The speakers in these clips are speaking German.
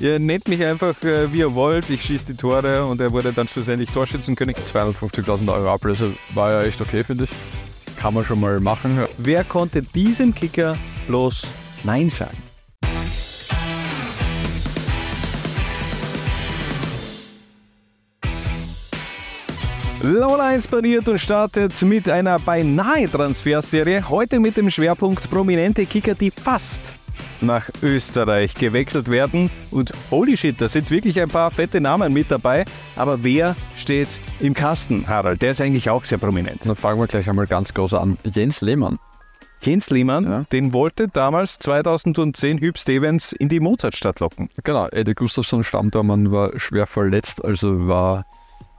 Ihr nennt mich einfach, äh, wie ihr wollt. Ich schieße die Tore und er wurde dann schlussendlich Torschützenkönig. 250.000 Euro Ablöse war ja echt okay, finde ich. Kann man schon mal machen. Wer konnte diesem Kicker bloß Nein sagen? Laula 1 pariert und startet mit einer beinahe Transferserie. Heute mit dem Schwerpunkt prominente Kicker, die fast nach Österreich gewechselt werden. Und holy shit, da sind wirklich ein paar fette Namen mit dabei. Aber wer steht im Kasten, Harald? Der ist eigentlich auch sehr prominent. Dann fangen wir gleich einmal ganz groß an. Jens Lehmann. Jens Lehmann, ja. den wollte damals 2010 Hüb Stevens in die Mozartstadt locken. Genau, Eddie Gustafsson Stammtormann war schwer verletzt, also war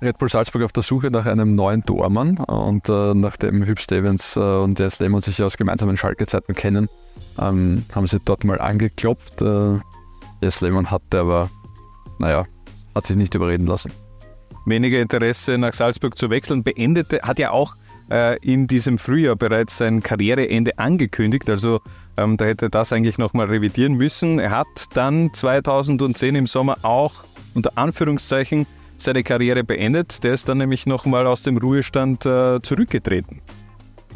Red Bull Salzburg auf der Suche nach einem neuen Tormann und äh, nachdem Hüb Stevens äh, und Jens Lehmann sich aus gemeinsamen Schalke-Zeiten kennen, ähm, haben sie dort mal angeklopft. Äh, Jens Lehmann hatte aber, naja, hat sich nicht überreden lassen. Weniger Interesse nach Salzburg zu wechseln, beendete, hat ja auch äh, in diesem Frühjahr bereits sein Karriereende angekündigt. Also ähm, da hätte das eigentlich nochmal revidieren müssen. Er hat dann 2010 im Sommer auch unter Anführungszeichen seine Karriere beendet. Der ist dann nämlich nochmal aus dem Ruhestand äh, zurückgetreten.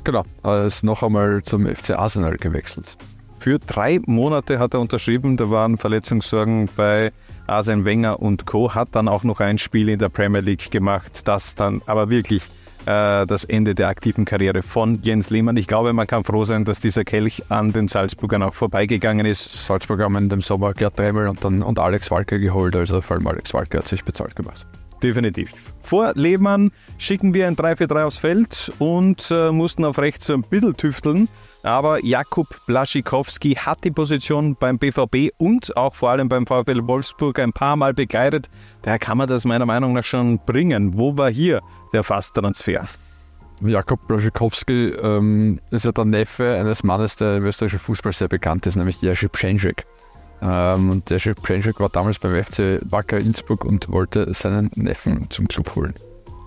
Genau, er ist noch einmal zum FC Arsenal gewechselt. Für drei Monate hat er unterschrieben, da waren Verletzungssorgen bei Arsene Wenger und Co. Hat dann auch noch ein Spiel in der Premier League gemacht, das dann aber wirklich äh, das Ende der aktiven Karriere von Jens Lehmann. Ich glaube, man kann froh sein, dass dieser Kelch an den Salzburgern auch vorbeigegangen ist. Salzburg haben in dem Sommer Gerd Dremel und, dann, und Alex Walke geholt, also vor allem Alex Walke hat sich bezahlt gemacht. Definitiv. Vor Lehmann schicken wir ein 3-4-3 aufs Feld und äh, mussten auf rechts ein bisschen tüfteln. Aber Jakub Blaschikowski hat die Position beim BVB und auch vor allem beim VfL Wolfsburg ein paar Mal begleitet. Daher kann man das meiner Meinung nach schon bringen. Wo war hier der Fasttransfer? Jakub Blaschikowski ähm, ist ja der Neffe eines Mannes, der im österreichischen Fußball sehr bekannt ist, nämlich Jerzy Pschenschek. Ähm, und Jerzy Pschenschek war damals beim FC Wacker Innsbruck und wollte seinen Neffen zum Club holen.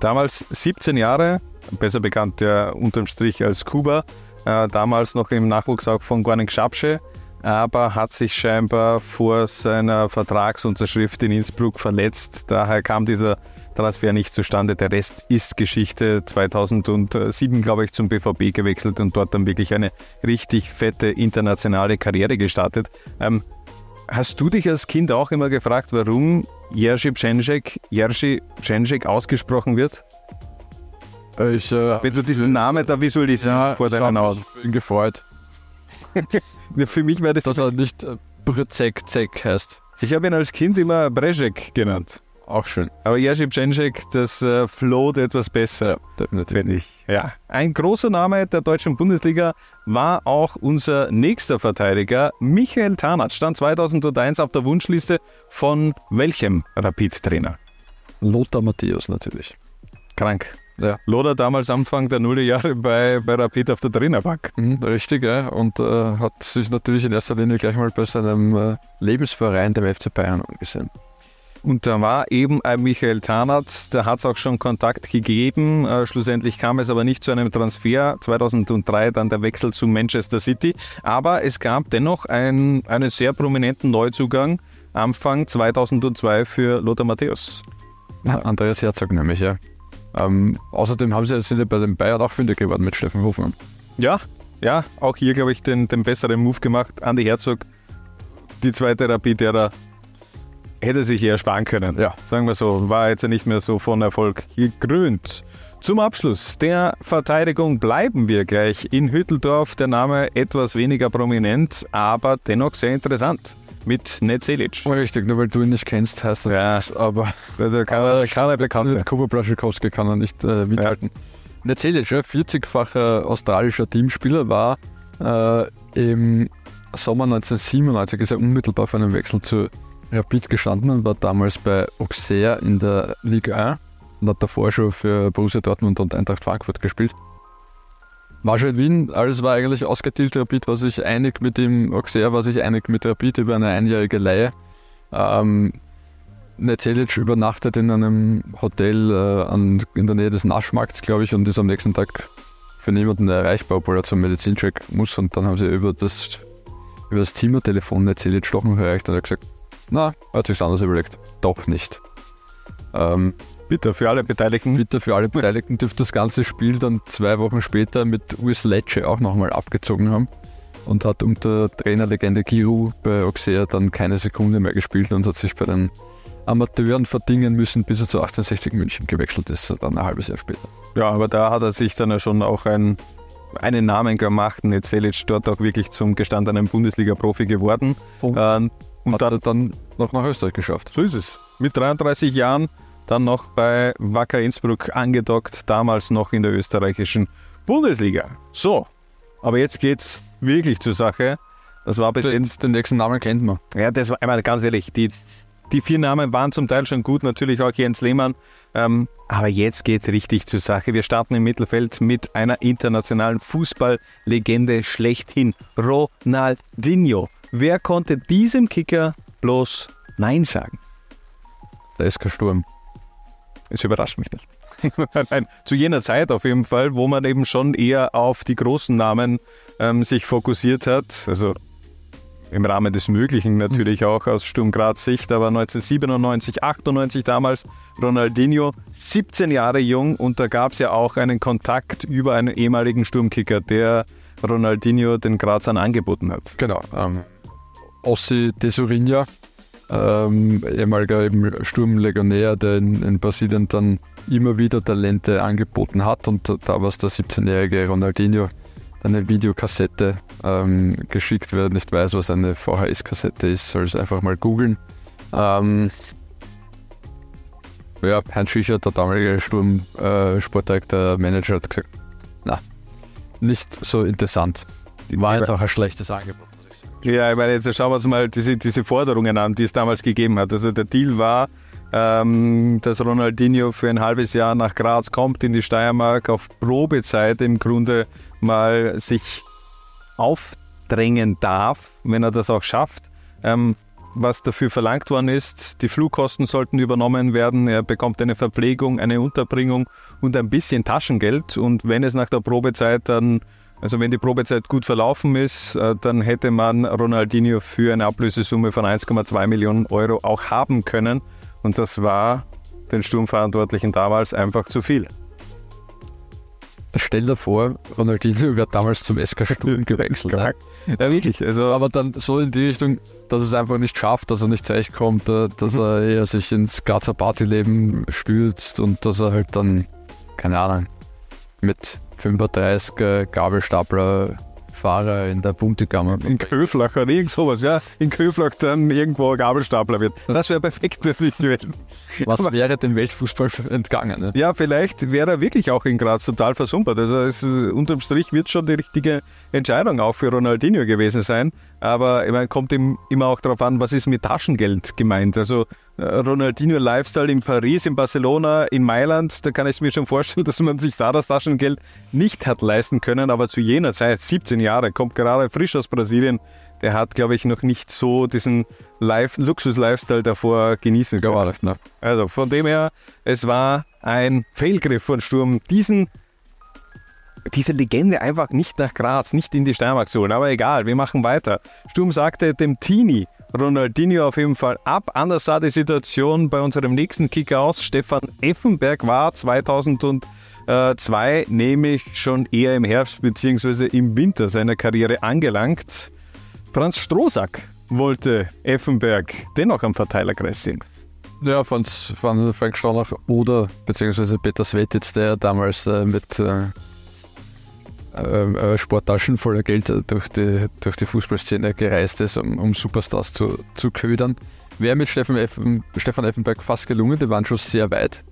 Damals 17 Jahre, besser bekannt ja unterm Strich als Kuba, äh, damals noch im Nachwuchs auch von Gornik Schabsche, aber hat sich scheinbar vor seiner Vertragsunterschrift in Innsbruck verletzt. Daher kam dieser Transfer nicht zustande. Der Rest ist Geschichte. 2007, glaube ich, zum BVB gewechselt und dort dann wirklich eine richtig fette internationale Karriere gestartet. Ähm, hast du dich als Kind auch immer gefragt, warum Jerzy Pschenschek, Jerzy Pschenschek ausgesprochen wird? Ich, äh, Wenn du diesen Namen da visualisierst ja, vor deinen Augen. Ich bin gefreut. Für mich wäre das. Dass er nicht äh, Brzek Zek heißt. Ich habe ihn als Kind immer Brezek genannt. Auch schön. Aber Jerzy Pschenschek, das äh, float etwas besser. Ja, definitiv. Wenn ich. Ja. Ein großer Name der deutschen Bundesliga war auch unser nächster Verteidiger, Michael Tarnath. Stand 2001 auf der Wunschliste von welchem Rapid-Trainer? Lothar Matthäus natürlich. Krank. Ja. Lothar damals Anfang der Nullerjahre bei, bei Rapid auf der Trainerbank. Mhm, richtig, ja. Und äh, hat sich natürlich in erster Linie gleich mal bei seinem äh, Lebensverein, dem FC Bayern, angesehen. Und da war eben ein Michael Tarnath, da hat es auch schon Kontakt gegeben. Äh, schlussendlich kam es aber nicht zu einem Transfer. 2003 dann der Wechsel zu Manchester City. Aber es gab dennoch ein, einen sehr prominenten Neuzugang Anfang 2002 für Lothar Matthäus. Andreas Herzog nämlich, ja. Ähm, außerdem haben sie, sind ja bei den Bayern auch Fünde geworden mit Steffen Hofmann. Ja, ja, auch hier glaube ich den, den besseren Move gemacht. Andi Herzog, die zweite Rapid-Ära, hätte sich eher sparen können. Ja. Sagen wir so, war jetzt nicht mehr so von Erfolg gekrönt. Zum Abschluss der Verteidigung bleiben wir gleich in Hütteldorf. Der Name etwas weniger prominent, aber dennoch sehr interessant mit Netzelic. Oh, richtig, nur weil du ihn nicht kennst, heißt das ja, nicht, aber, der kann, er bekannt Kuba Blaschikowski kann er nicht äh, mithalten. Ja. Netzelic, ja, 40-facher australischer Teamspieler, war äh, im Sommer 1997 ist er unmittelbar vor einem Wechsel zu Rapid gestanden und war damals bei Auxerre in der Liga 1 und hat davor schon für Borussia Dortmund und Eintracht Frankfurt gespielt. War schon in Wien, alles war eigentlich ausgetilgt. Rapid war sich einig mit dem Auxerre, war sich einig mit Rapid über eine einjährige Leihe. Ähm, Netzelic übernachtet in einem Hotel äh, an, in der Nähe des Naschmarkts, glaube ich, und ist am nächsten Tag für niemanden erreichbar, obwohl er zum Medizincheck muss. Und dann haben sie über das, über das Zimmertelefon Netzelic doch noch erreicht und er hat gesagt, na, hat sich anders überlegt. Doch nicht. Ähm, bitter für alle Beteiligten. Bitter für alle Beteiligten dürfte das ganze Spiel dann zwei Wochen später mit Urs Lecce auch nochmal abgezogen haben und hat unter Trainerlegende Giru bei Auxerre dann keine Sekunde mehr gespielt und hat sich bei den Amateuren verdingen müssen, bis er zu 1860 München gewechselt ist, dann ein halbes Jahr später. Ja, aber da hat er sich dann ja schon auch ein, einen Namen gemacht und jetzt Selic dort auch wirklich zum gestandenen Bundesliga-Profi geworden. Und, ähm, und hat dann, er dann noch nach Österreich geschafft. So ist es. Mit 33 Jahren dann noch bei Wacker Innsbruck angedockt, damals noch in der österreichischen Bundesliga. So, aber jetzt geht's wirklich zur Sache. Das war den, den nächsten Namen kennt man. Ja, das war einmal ganz ehrlich, die, die vier Namen waren zum Teil schon gut, natürlich auch Jens Lehmann. Ähm, aber jetzt geht es richtig zur Sache. Wir starten im Mittelfeld mit einer internationalen Fußballlegende schlechthin, Ronaldinho. Wer konnte diesem Kicker bloß Nein sagen? Der SK Sturm. Es überrascht mich nicht. Nein, zu jener Zeit auf jeden Fall, wo man eben schon eher auf die großen Namen ähm, sich fokussiert hat. Also im Rahmen des Möglichen natürlich auch aus Sturm Graz Sicht, aber 1997, 98 damals Ronaldinho, 17 Jahre jung und da gab es ja auch einen Kontakt über einen ehemaligen Sturmkicker, der Ronaldinho den Grazern angeboten hat. Genau, ähm, Ossi de Sorinha, ähm, ehemaliger eben Sturmlegionär, der in, in, Brasilien dann immer wieder Talente angeboten hat und da war es der 17-jährige Ronaldinho, eine Videokassette ähm, geschickt. Wer nicht weiß, was eine VHS-Kassette ist, soll es einfach mal googeln. Ähm, ja, Heinz Schücher, der damalige Sturm äh, Manager, hat gesagt, na, nicht so interessant. War jetzt auch ein schlechtes Angebot. Ja, ich meine, jetzt schauen wir uns mal diese, diese Forderungen an, die es damals gegeben hat. Also der Deal war, ähm, dass Ronaldinho für ein halbes Jahr nach Graz kommt, in die Steiermark, auf Probezeit im Grunde mal sich aufdrängen darf, wenn er das auch schafft. Ähm, was dafür verlangt worden ist, die Flugkosten sollten übernommen werden, er bekommt eine Verpflegung, eine Unterbringung und ein bisschen Taschengeld. Und wenn es nach der Probezeit dann also wenn die Probezeit gut verlaufen ist, äh, dann hätte man Ronaldinho für eine Ablösesumme von 1,2 Millionen Euro auch haben können. Und das war den Sturmverantwortlichen damals einfach zu viel. Stell dir vor, Ronaldinho wird damals zum SK Sturm gewechselt. ja, wirklich. Also Aber dann so in die Richtung, dass es einfach nicht schafft, dass er nicht zurechtkommt, äh, dass mhm. er eher sich ins Grazer Partyleben stürzt und dass er halt dann, keine Ahnung, mit 35 Gabelstapler Fahrer in der Buntekammer. In Köflach oder irgend sowas, ja. In Köflach dann irgendwo Gabelstapler wird. Das wäre perfekt für dich gewesen. Was Aber, wäre dem Weltfußball entgangen? Ne? Ja, vielleicht wäre er wirklich auch in Graz total versumpert. Also es, unterm Strich wird schon die richtige Entscheidung auch für Ronaldinho gewesen sein. Aber ich meine, kommt ihm immer auch darauf an, was ist mit Taschengeld gemeint. Also äh, Ronaldinho Lifestyle in Paris, in Barcelona, in Mailand, da kann ich mir schon vorstellen, dass man sich da das Taschengeld nicht hat leisten können. Aber zu jener Zeit, 17 Jahre, kommt gerade frisch aus Brasilien, der hat, glaube ich, noch nicht so diesen Luxus-Lifestyle davor genießen können. Ja, ne? Also von dem her, es war ein Fehlgriff von Sturm, diesen, diese Legende einfach nicht nach Graz, nicht in die Steiermark zu holen. Aber egal, wir machen weiter. Sturm sagte dem Teenie Ronaldinho auf jeden Fall ab. Anders sah die Situation bei unserem nächsten Kicker aus. Stefan Effenberg war 2002 nämlich schon eher im Herbst bzw. im Winter seiner Karriere angelangt. Franz Strohsack wollte Effenberg dennoch am Verteilerkreis sehen. Ja, von, von Frank Stronach oder beziehungsweise Peter Svetitz, der damals äh, mit äh, äh, Sporttaschen voller Geld durch die, durch die Fußballszene gereist ist, um, um Superstars zu, zu ködern. Wäre mit Stefan, Effen, Stefan Effenberg fast gelungen, die waren schon sehr weit.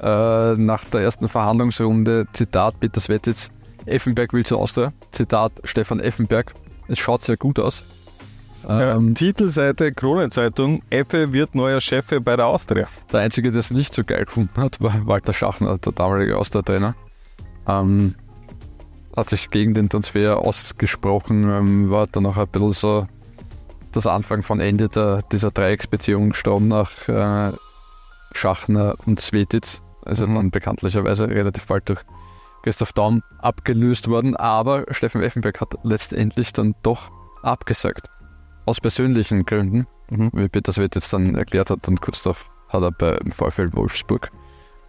Äh, nach der ersten Verhandlungsrunde, Zitat Peter Svetitz, Effenberg will zu Austria, Zitat Stefan Effenberg, es schaut sehr gut aus. Ähm, Titelseite Kronenzeitung, Effe wird neuer Chef bei der Austria. Der Einzige, der es nicht so geil gefunden hat, war Walter Schachner, der damalige Austria-Trainer. Ähm, hat sich gegen den Transfer ausgesprochen, ähm, war dann auch ein bisschen so das Anfang von Ende der, dieser Dreiecksbeziehung Sturm nach äh, Schachner und Svetitz. Also mhm. dann bekanntlicherweise relativ bald durch Christoph Daum abgelöst worden, aber Steffen Effenberg hat letztendlich dann doch abgesagt. Aus persönlichen Gründen. mhm. wie Peter Svett jetzt dann erklärt hat. Und kurz darauf hat er beim VfL Wolfsburg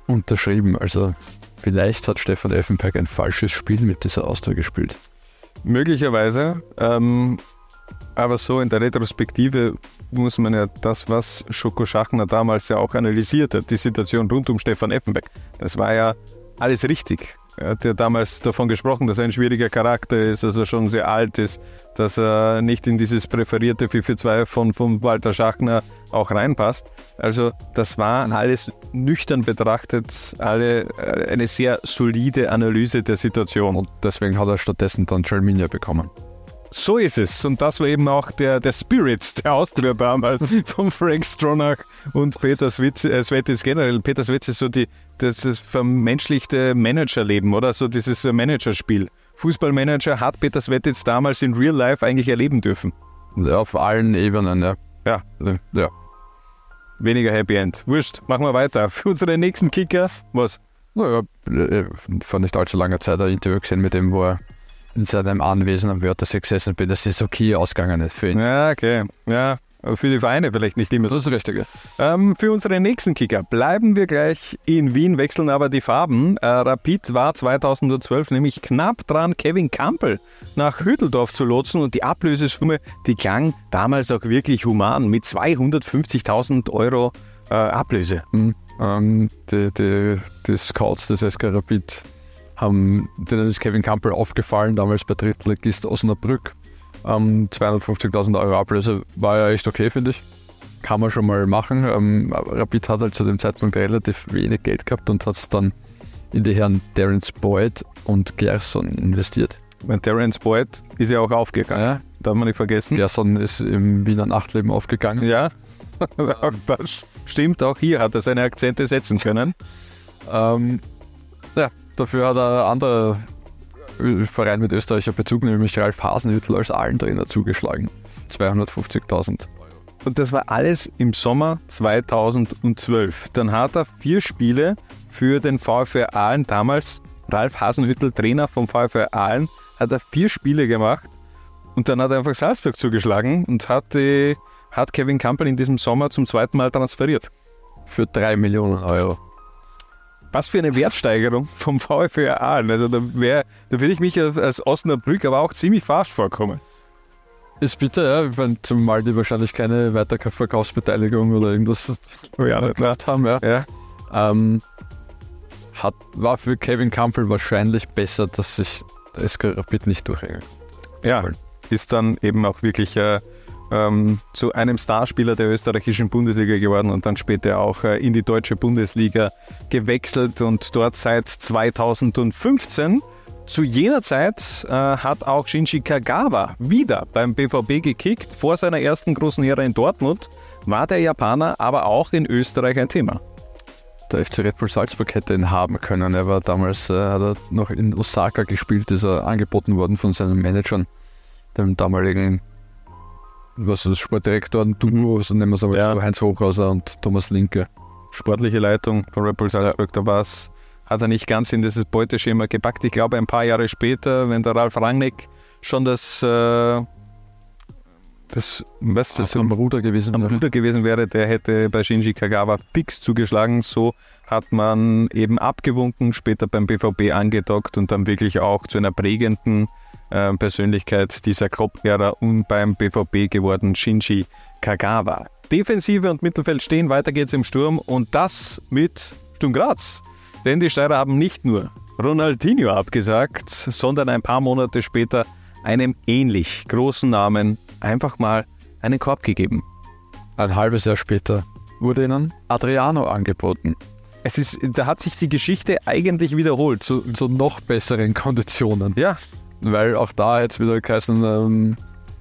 unterschrieben. Also vielleicht hat Stefan Effenberg ein falsches Spiel mit dieser Austria gespielt. Möglicherweise. Ähm, aber so in der Retrospektive muss man ja das, was Schoko Schachner damals ja auch analysiert hat, die Situation rund um Stefan Effenberg, das war ja alles richtig. Er hat ja damals davon gesprochen, dass er ein schwieriger Charakter ist, dass er schon sehr alt ist, dass er nicht in dieses präferierte 4-4-2 von, von Walter Schachner auch reinpasst. Also das war alles nüchtern betrachtet alle äh, eine sehr solide Analyse der Situation. Und deswegen hat er stattdessen dann Jalminia bekommen. So ist es. Und das war eben auch der, der Spirit der Austria damals von Frank Stronach und Peter äh, Svetis generell. Peter Svetis ist so die, das, das vermenschlichte Managerleben, oder? So dieses äh, Managerspiel. Fußballmanager hat Peter Svetis damals in Real Life eigentlich erleben dürfen. Ja, auf allen Ebenen, ja. Ja. ja. Weniger Happy End. Wurscht, machen wir weiter. Für unseren nächsten Kicker, was? Naja, äh, vor nicht allzu langer Zeit ein Interview gesehen mit dem, wo er in seinem Anwesen am Wörthersee gesessen bin. Das ist okay ausgegangen für ihn. Ja, okay. Ja, für die Vereine vielleicht nicht immer. Das ist richtig. Ähm, für unseren nächsten Kicker bleiben wir gleich in Wien, wechseln aber die Farben. Äh, Rapid war 2012 nämlich knapp dran, Kevin Campbell nach Hütteldorf zu lotsen und die Ablösesumme, die klang damals auch wirklich human mit 250.000 Euro äh, Ablöse. Mhm. Ähm, die, die, die Scouts des SK Rapid haben, denen ist Kevin Campbell aufgefallen, damals bei Drittligist Osnabrück. Ähm, 250.000 Euro Ablöse war ja echt okay, finde ich. Kann man schon mal machen. Ähm, Rapid hat halt zu dem Zeitpunkt relativ wenig Geld gehabt und hat es dann in die Herren Terence Boyd und Gerson investiert. Mein Terence Boyd ist ja auch aufgegangen. Ja. Darf man nicht vergessen. Gerson ist im Wiener Nachtleben aufgegangen. Ja, das stimmt. Auch hier hat er seine Akzente setzen können. Ähm, ja, Dafür hat ein anderer Verein mit österreichischer Bezug, nämlich Ralf Hasenhüttel, als Allentrainer zugeschlagen. 250.000 und das war alles im Sommer 2012. Dann hat er vier Spiele für den VfR Aalen, damals Ralf Hasenhüttel, Trainer vom VfR Aalen, hat er vier Spiele gemacht und dann hat er einfach Salzburg zugeschlagen und hat, die, hat Kevin Campbell in diesem Sommer zum zweiten Mal transferiert. Für drei Millionen Euro. Was für eine Wertsteigerung vom VfR Aalen. Also da, wär, da würde ich mich als Osnabrück aber auch ziemlich fast vorkommen. Ist bitter, ja, wenn zumal die wahrscheinlich keine Weiterverkaufsbeteiligung oder irgendwas ja, gemacht haben. Ja. ja. Ähm, hat, war für Kevin Campbell wahrscheinlich besser, dass sich der SK Rapid nicht durchhängt. Ja, ist dann eben auch wirklich äh, ähm, zu einem Starspieler der österreichischen Bundesliga geworden und dann später auch äh, in die deutsche Bundesliga gewechselt und dort seit 2015. Zu jener Zeit äh, hat auch Shinji Kagawa wieder beim BVB gekickt. Vor seiner ersten großen Ära in Dortmund war der Japaner aber auch in Österreich ein Thema. Der FC Red Bull Salzburg hätte ihn haben können. Er war damals, äh, hat er noch in Osaka gespielt, ist er angeboten worden von seinen Managern, dem damaligen was ist Sportdirektor, ein Duo, so nennen wir es aber ja. so, Heinz Hochhauser und Thomas Linke. Sportliche Leitung von Red Bull Salzburg, da war es, hat er nicht ganz in dieses Beuteschema gepackt. Ich glaube, ein paar Jahre später, wenn der Ralf Rangnick schon das, äh, das, was das am Ruder gewesen am Ruder gewesen wäre, der hätte bei Shinji Kagawa fix zugeschlagen. So hat man eben abgewunken, später beim BVB angedockt und dann wirklich auch zu einer prägenden äh, Persönlichkeit dieser Klopp-Ära und beim BVB geworden Shinji Kagawa. Defensive und Mittelfeld stehen, weiter geht's im Sturm und das mit Sturm Graz. Denn die Steirer haben nicht nur Ronaldinho abgesagt, sondern ein paar Monate später einem ähnlich großen Namen einfach mal einen Korb gegeben. Ein halbes Jahr später wurde ihnen Adriano angeboten. Es ist, da hat sich die Geschichte eigentlich wiederholt. Zu, zu noch besseren Konditionen. Ja, weil auch da jetzt wieder geheißen, ähm,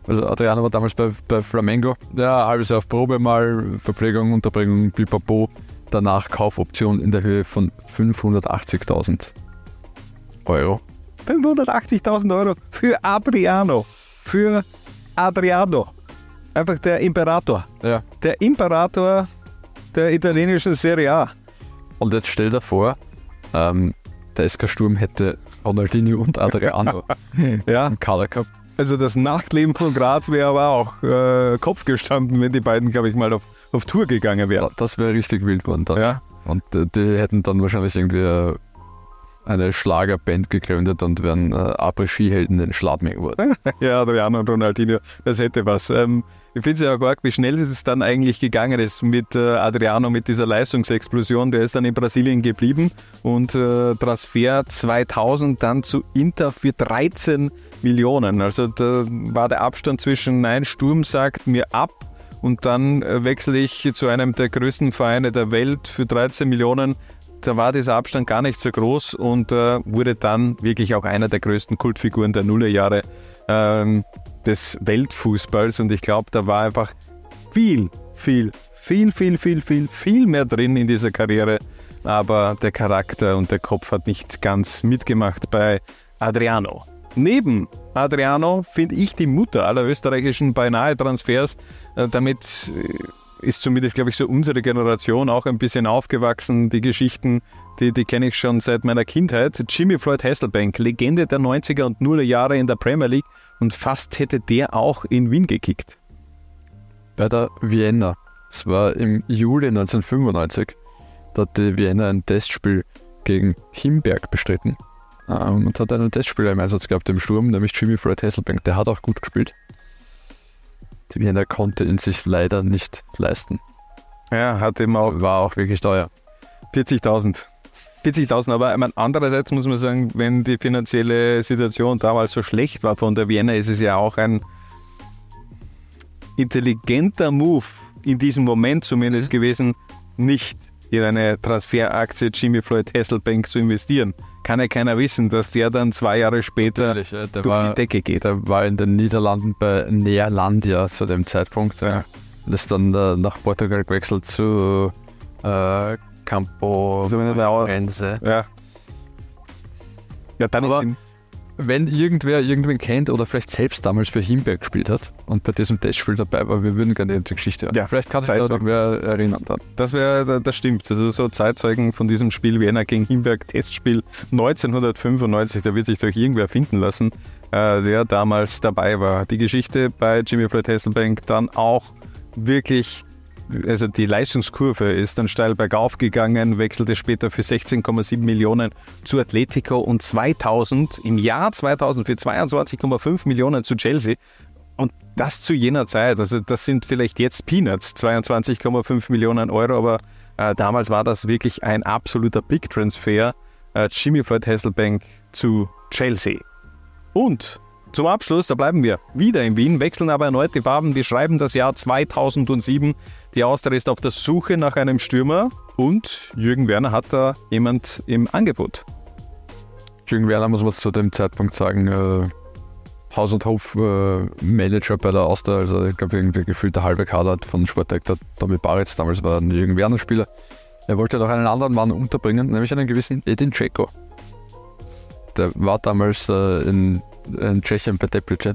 also Adriano war damals bei, bei Flamengo, ja, halbes Jahr auf Probe mal, Verpflegung, Unterbringung, pipapo, danach Kaufoption in der Höhe von 580.000 Euro. 580.000 Euro für Adriano, für Adriano, einfach der Imperator, ja. der Imperator der italienischen Serie A. Und jetzt stell dir vor, ähm, der SK Sturm hätte Ronaldinho und Adriano ja. im Kader gehabt. Also das Nachtleben von Graz wäre aber auch äh, Kopf gestanden, wenn die beiden, glaube ich, mal auf, auf Tour gegangen wären. Das wäre richtig wild geworden dann. Ja. Und äh, die hätten dann wahrscheinlich irgendwie äh, eine Schlagerband gegründet und wären äh, Après-Ski-Helden in Schladming geworden. ja, Adriano und Ronaldinho, das hätte was. Ähm, ich finde es ja auch arg, wie schnell es dann eigentlich gegangen ist mit äh, Adriano, mit dieser Leistungsexplosion. Der ist dann in Brasilien geblieben und äh, Transfer 2000 dann zu Inter für 13 Millionen. Also da war der Abstand zwischen Nein, Sturm sagt mir ab und dann äh, wechsle ich zu einem der größten Vereine der Welt für 13 Millionen da war dieser Abstand gar nicht so groß und äh, wurde dann wirklich auch einer der größten Kultfiguren der Nullerjahre ähm, des Weltfußballs. Und ich glaube, da war einfach viel, viel, viel, viel, viel, viel, viel mehr drin in dieser Karriere. Aber der Charakter und der Kopf hat nicht ganz mitgemacht bei Adriano. Neben Adriano finde ich die Mutter aller österreichischen beinahe Transfers. Äh, damit äh, ist zumindest, glaube ich, so unsere Generation auch ein bisschen aufgewachsen. Die Geschichten, die, die kenne ich schon seit meiner Kindheit. Jimmy Floyd Hasselbank, Legende der 90er und 0er Jahre in der Premier League und fast hätte der auch in Wien gekickt. Bei der Vienna. Es war im Juli 1995. Da hat die Vienna ein Testspiel gegen Himberg bestritten ähm, und hat einen Testspieler im Einsatz gehabt im Sturm, nämlich Jimmy Floyd Hasselbank. Der hat auch gut gespielt. Die Wiener konnte ihn sich leider nicht leisten. Ja, hat eben auch. War auch wirklich teuer. 40.000. 40.000, aber meine, andererseits muss man sagen, wenn die finanzielle Situation damals so schlecht war von der Vienna, ist es ja auch ein intelligenter Move in diesem Moment zumindest mhm. gewesen, nicht in eine Transferaktie Jimmy Floyd Hasselbank zu investieren. Kann ja keiner wissen, dass der dann zwei Jahre später ja, durch war, die Decke geht. Der war in den Niederlanden bei Neerlandia zu dem Zeitpunkt. Ja. Und ist dann äh, nach Portugal gewechselt zu äh, Campo so Rense. Ja. Ja, dann Aber, ist wenn irgendwer irgendwen kennt oder vielleicht selbst damals für Himberg gespielt hat und bei diesem Testspiel dabei war, wir würden gerne die Geschichte hören. Ja, vielleicht kann sich da noch wer erinnern. Dann. Das wäre, das stimmt. Also so Zeitzeugen von diesem Spiel Vienna gegen Himberg Testspiel 1995, da wird sich doch irgendwer finden lassen, äh, der damals dabei war. Die Geschichte bei Jimmy Floyd Hasselbank dann auch wirklich also die Leistungskurve ist dann steil bergauf gegangen, wechselte später für 16,7 Millionen zu Atletico und 2000 im Jahr 2000 für 22,5 Millionen zu Chelsea. Und das zu jener Zeit, also das sind vielleicht jetzt Peanuts, 22,5 Millionen Euro, aber äh, damals war das wirklich ein absoluter Big Transfer. Äh, Jimmy Floyd Hasselbank zu Chelsea. Und zum Abschluss, da bleiben wir wieder in Wien, wechseln aber erneut die Farben. Wir schreiben das Jahr 2007. Die Austria ist auf der Suche nach einem Stürmer und Jürgen Werner hat da jemand im Angebot. Jürgen Werner muss man zu dem Zeitpunkt sagen, äh, Haus- und Hof-Manager äh, bei der Austria, also ich glaube irgendwie gefühlt der halbe Kader von Sportdirektor Tommy Baritz, damals war ein Jürgen Werner Spieler. Er wollte noch einen anderen Mann unterbringen, nämlich einen gewissen Edin Ceko. Der war damals äh, in in Tschechien bei Teplice.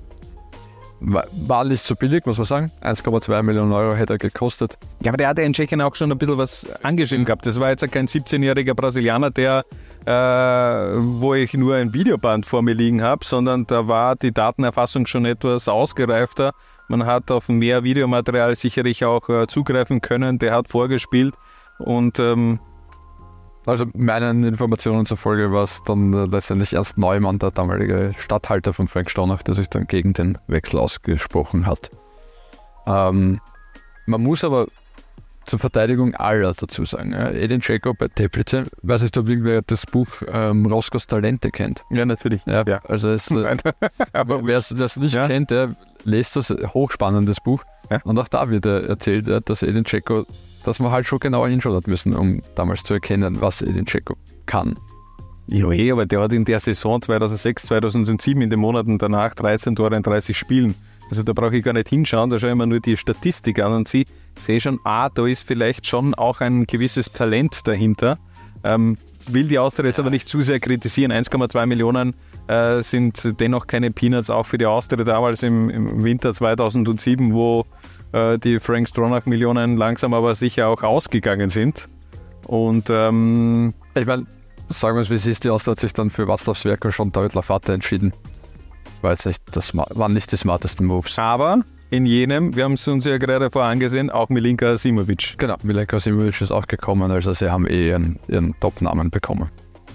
War nicht so billig, muss man sagen. 1,2 Millionen Euro hätte er gekostet. Ja, aber der hatte in Tschechien auch schon ein bisschen was angeschrieben gehabt. Das war jetzt kein 17-jähriger Brasilianer, der, äh, wo ich nur ein Videoband vor mir liegen habe, sondern da war die Datenerfassung schon etwas ausgereifter. Man hat auf mehr Videomaterial sicherlich auch äh, zugreifen können. Der hat vorgespielt und ähm, also meinen Informationen zufolge war es dann äh, letztendlich erst Neumann, der damalige Stadthalter von Frank Staunach, der sich dann gegen den Wechsel ausgesprochen hat. Ähm, man muss aber zur Verteidigung aller dazu sagen. Ja, Edin Dzeko bei Teplice, weiß ich, ob irgendwer das Buch ähm, Roskos Talente kennt. Ja, natürlich. Ja, ja. Also es, äh, aber wer es nicht ja. kennt, der lest das hochspannendes Buch. Ja. Und auch da wird er erzählt, dass Edin Dzeko dass man halt schon genauer hinschauen hat müssen, um damals zu erkennen, was Edin Dzeko kann. Ja, eh, aber der hat in der Saison 2006, 2007 in den Monaten danach 13 Tore in 30 Spielen. Also da brauche ich gar nicht hinschauen, da schaue ich mir nur die Statistik an und sehe, sehe schon, ah, da ist vielleicht schon auch ein gewisses Talent dahinter. Ähm, will die Austria jetzt aber nicht zu sehr kritisieren. 1,2 Millionen äh, sind dennoch keine Peanuts, auch für die Austria damals im, im Winter 2007, wo äh, die Frank Stronach-Millionen langsam aber sicher auch ausgegangen sind. Und ähm, ich meine, sagen wir es wie es ist, die Austria hat sich dann für Václav Sverko schon David Lafate entschieden. war jetzt nicht das, waren nicht die smartesten Moves. Aber in jenem, wir haben es uns ja gerade vorher angesehen, auch Milinka Simovic. Genau, Milinka Simovic ist auch gekommen, also sie haben eh ihren, ihren Top-Namen bekommen.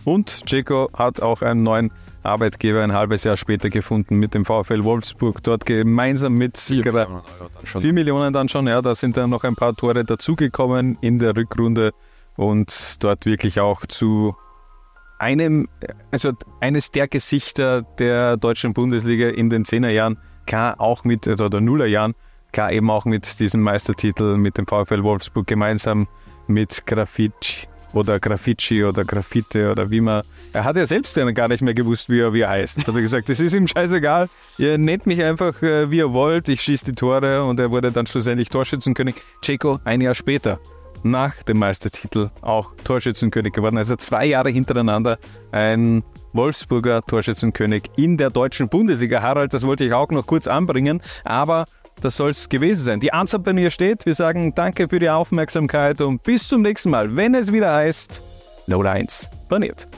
Und Dzeko hat auch einen neuen Arbeitgeber ein halbes Jahr später gefunden mit dem VfL Wolfsburg. Dort gemeinsam mit 4 Millionen, Euro dann schon. 4 Millionen dann schon. Ja, da sind dann noch ein paar Tore dazugekommen in der Rückrunde und dort wirklich auch zu einem, also eines der Gesichter der deutschen Bundesliga in den 10er Jahren, klar auch mit, also der Nullerjahren, klar eben auch mit diesem Meistertitel mit dem VfL Wolfsburg gemeinsam mit Graffiti oder Graffiti oder Graffite oder wie man. Er hat ja selbst gar nicht mehr gewusst, wie er, wie er heißt. Hat er gesagt, das ist ihm scheißegal. Ihr nennt mich einfach, äh, wie ihr wollt. Ich schieße die Tore und er wurde dann schlussendlich Torschützenkönig. Checo ein Jahr später nach dem Meistertitel auch Torschützenkönig geworden. Also zwei Jahre hintereinander ein Wolfsburger Torschützenkönig in der deutschen Bundesliga. Harald, das wollte ich auch noch kurz anbringen, aber das soll es gewesen sein. Die Anzahl bei mir steht. Wir sagen danke für die Aufmerksamkeit und bis zum nächsten Mal, wenn es wieder heißt, Note 1 baniert.